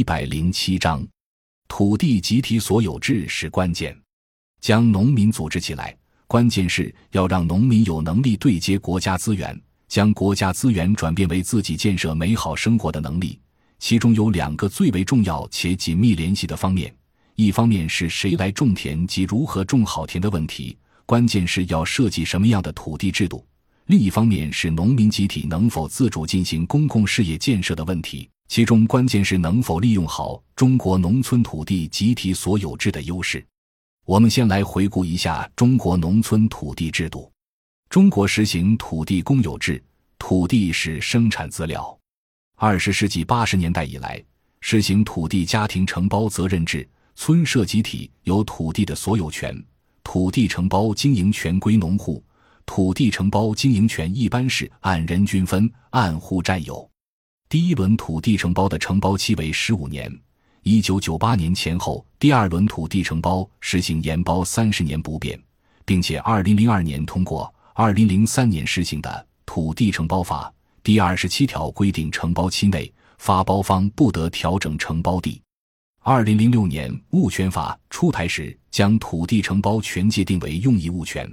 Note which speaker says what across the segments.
Speaker 1: 一百零七章，土地集体所有制是关键。将农民组织起来，关键是要让农民有能力对接国家资源，将国家资源转变为自己建设美好生活的能力。其中有两个最为重要且紧密联系的方面：一方面是谁来种田及如何种好田的问题，关键是要设计什么样的土地制度；另一方面是农民集体能否自主进行公共事业建设的问题。其中关键是能否利用好中国农村土地集体所有制的优势。我们先来回顾一下中国农村土地制度。中国实行土地公有制，土地是生产资料。二十世纪八十年代以来，实行土地家庭承包责任制，村社集体有土地的所有权，土地承包经营权归农户，土地承包经营权一般是按人均分，按户占有。第一轮土地承包的承包期为十五年，一九九八年前后，第二轮土地承包实行延包三十年不变，并且二零零二年通过，二零零三年施行的《土地承包法》第二十七条规定，承包期内发包方不得调整承包地。二零零六年《物权法》出台时，将土地承包权界定为用益物权。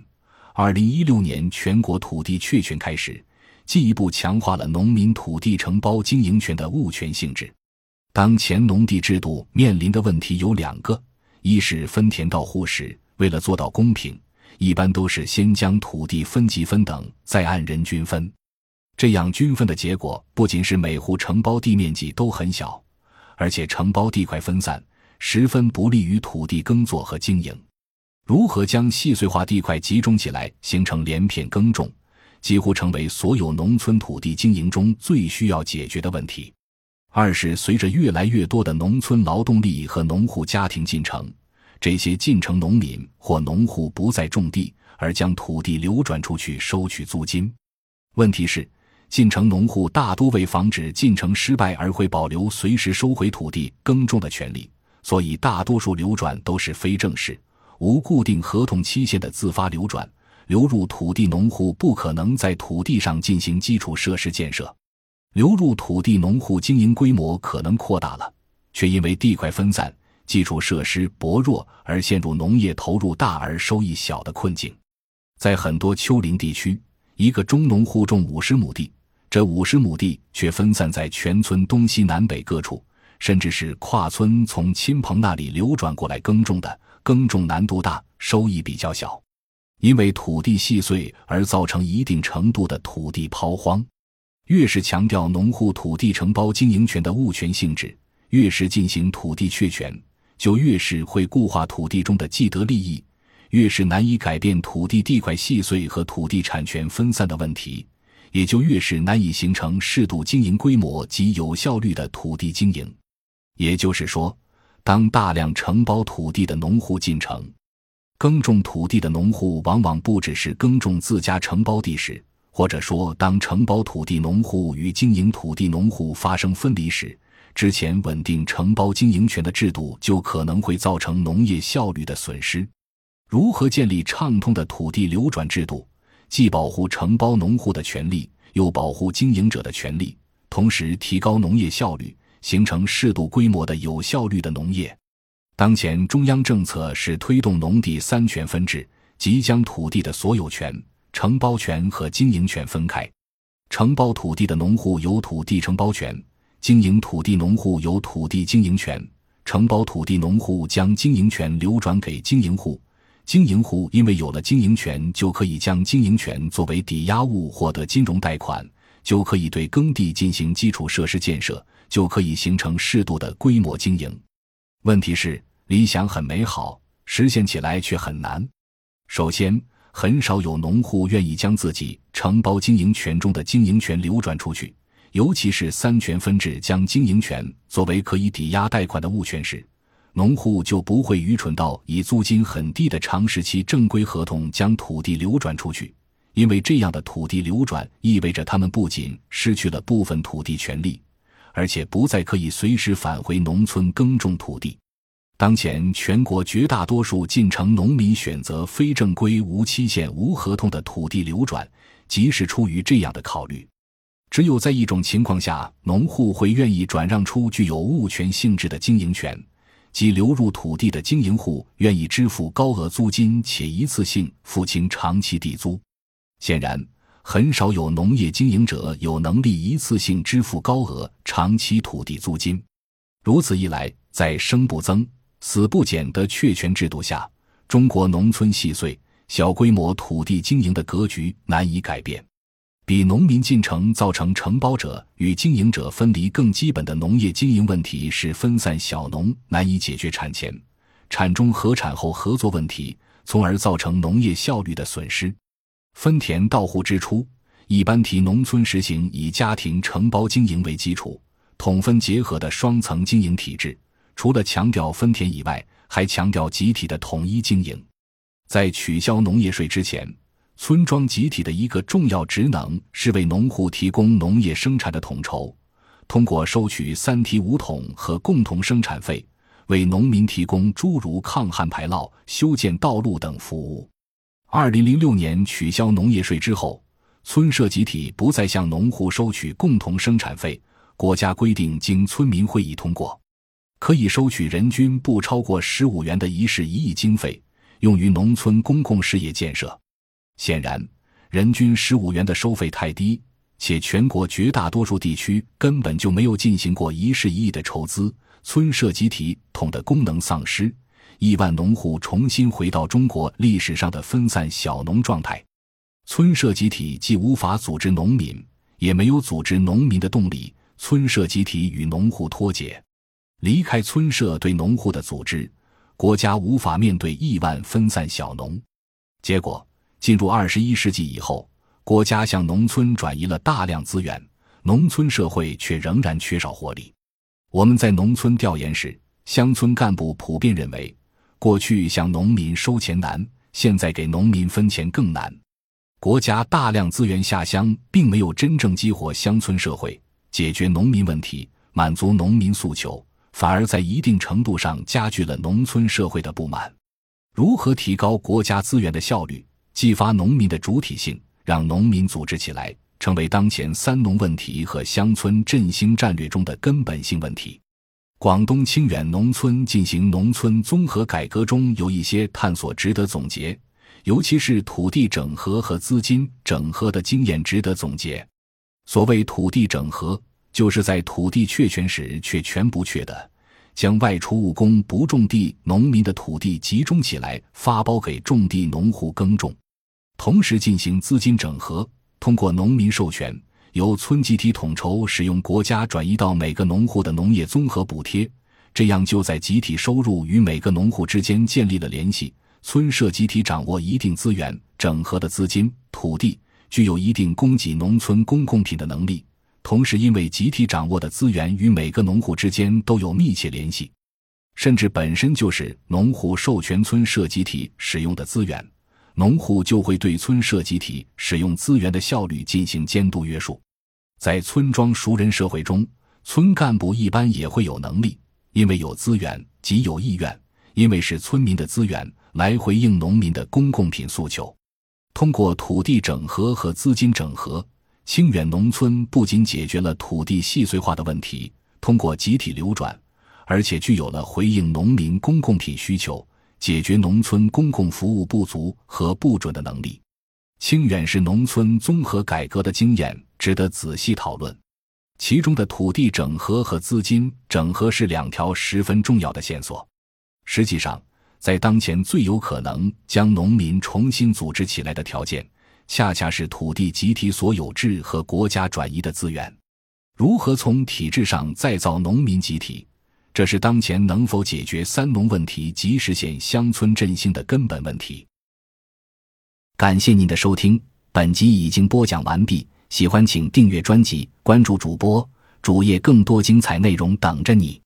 Speaker 1: 二零一六年全国土地确权开始。进一步强化了农民土地承包经营权的物权性质。当前农地制度面临的问题有两个：一是分田到户时，为了做到公平，一般都是先将土地分级分等，再按人均分。这样均分的结果，不仅是每户承包地面积都很小，而且承包地块分散，十分不利于土地耕作和经营。如何将细碎化地块集中起来，形成连片耕种？几乎成为所有农村土地经营中最需要解决的问题。二是随着越来越多的农村劳动力和农户家庭进城，这些进城农民或农户不再种地，而将土地流转出去收取租金。问题是，进城农户大多为防止进城失败而会保留随时收回土地耕种的权利，所以大多数流转都是非正式、无固定合同期限的自发流转。流入土地农户不可能在土地上进行基础设施建设，流入土地农户经营规模可能扩大了，却因为地块分散、基础设施薄弱而陷入农业投入大而收益小的困境。在很多丘陵地区，一个中农户种五十亩地，这五十亩地却分散在全村东西南北各处，甚至是跨村从亲朋那里流转过来耕种的，耕种难度大，收益比较小。因为土地细碎而造成一定程度的土地抛荒，越是强调农户土地承包经营权的物权性质，越是进行土地确权，就越是会固化土地中的既得利益，越是难以改变土地地块细碎和土地产权分散的问题，也就越是难以形成适度经营规模及有效率的土地经营。也就是说，当大量承包土地的农户进城。耕种土地的农户往往不只是耕种自家承包地时，或者说当承包土地农户与经营土地农户发生分离时，之前稳定承包经营权的制度就可能会造成农业效率的损失。如何建立畅通的土地流转制度，既保护承包农户的权利，又保护经营者的权利，同时提高农业效率，形成适度规模的有效率的农业？当前中央政策是推动农地三权分置，即将土地的所有权、承包权和经营权分开。承包土地的农户有土地承包权，经营土地农户有土地经营权。承包土地农户将经营权流转给经营户，经营户因为有了经营权，就可以将经营权作为抵押物获得金融贷款，就可以对耕地进行基础设施建设，就可以形成适度的规模经营。问题是。理想很美好，实现起来却很难。首先，很少有农户愿意将自己承包经营权中的经营权流转出去，尤其是三权分置将经营权作为可以抵押贷款的物权时，农户就不会愚蠢到以租金很低的长时期正规合同将土地流转出去，因为这样的土地流转意味着他们不仅失去了部分土地权利，而且不再可以随时返回农村耕种土地。当前，全国绝大多数进城农民选择非正规、无期限、无合同的土地流转，即是出于这样的考虑。只有在一种情况下，农户会愿意转让出具有物权性质的经营权，即流入土地的经营户愿意支付高额租金且一次性付清长期地租。显然，很少有农业经营者有能力一次性支付高额长期土地租金。如此一来，在生不增、死不减的确权制度下，中国农村细碎、小规模土地经营的格局难以改变。比农民进城造成承包者与经营者分离更基本的农业经营问题是分散小农难以解决产前、产中和产后合作问题，从而造成农业效率的损失。分田到户之初，一般提农村实行以家庭承包经营为基础、统分结合的双层经营体制。除了强调分田以外，还强调集体的统一经营。在取消农业税之前。村庄集体的一个重要职能是为农户提供农业生产的统筹，通过收取三提五统和共同生产费，为农民提供诸如抗旱排涝、修建道路等服务。二零零六年取消农业税之后，村社集体不再向农户收取共同生产费，国家规定经村民会议通过，可以收取人均不超过十五元的一事一议经费，用于农村公共事业建设。显然，人均十五元的收费太低，且全国绝大多数地区根本就没有进行过一事一议的筹资，村社集体统的功能丧失，亿万农户重新回到中国历史上的分散小农状态。村社集体既无法组织农民，也没有组织农民的动力。村社集体与农户脱节，离开村社对农户的组织，国家无法面对亿万分散小农。结果。进入二十一世纪以后，国家向农村转移了大量资源，农村社会却仍然缺少活力。我们在农村调研时，乡村干部普遍认为，过去向农民收钱难，现在给农民分钱更难。国家大量资源下乡，并没有真正激活乡村社会，解决农民问题，满足农民诉求，反而在一定程度上加剧了农村社会的不满。如何提高国家资源的效率？激发农民的主体性，让农民组织起来，成为当前“三农”问题和乡村振兴战略中的根本性问题。广东清远农村进行农村综合改革中有一些探索值得总结，尤其是土地整合和资金整合的经验值得总结。所谓土地整合，就是在土地确权时确权不确的。将外出务工不种地农民的土地集中起来，发包给种地农户耕种。同时进行资金整合，通过农民授权，由村集体统筹使用国家转移到每个农户的农业综合补贴，这样就在集体收入与每个农户之间建立了联系。村社集体掌握一定资源整合的资金、土地，具有一定供给农村公共品的能力。同时，因为集体掌握的资源与每个农户之间都有密切联系，甚至本身就是农户授权村社集体使用的资源。农户就会对村社集体使用资源的效率进行监督约束。在村庄熟人社会中，村干部一般也会有能力，因为有资源即有意愿，因为是村民的资源来回应农民的公共品诉求。通过土地整合和资金整合，清远农村不仅解决了土地细碎化的问题，通过集体流转，而且具有了回应农民公共品需求。解决农村公共服务不足和不准的能力，清远市农村综合改革的经验值得仔细讨论。其中的土地整合和资金整合是两条十分重要的线索。实际上，在当前最有可能将农民重新组织起来的条件，恰恰是土地集体所有制和国家转移的资源。如何从体制上再造农民集体？这是当前能否解决“三农”问题及实现乡村振兴的根本问题。感谢您的收听，本集已经播讲完毕。喜欢请订阅专辑，关注主播主页，更多精彩内容等着你。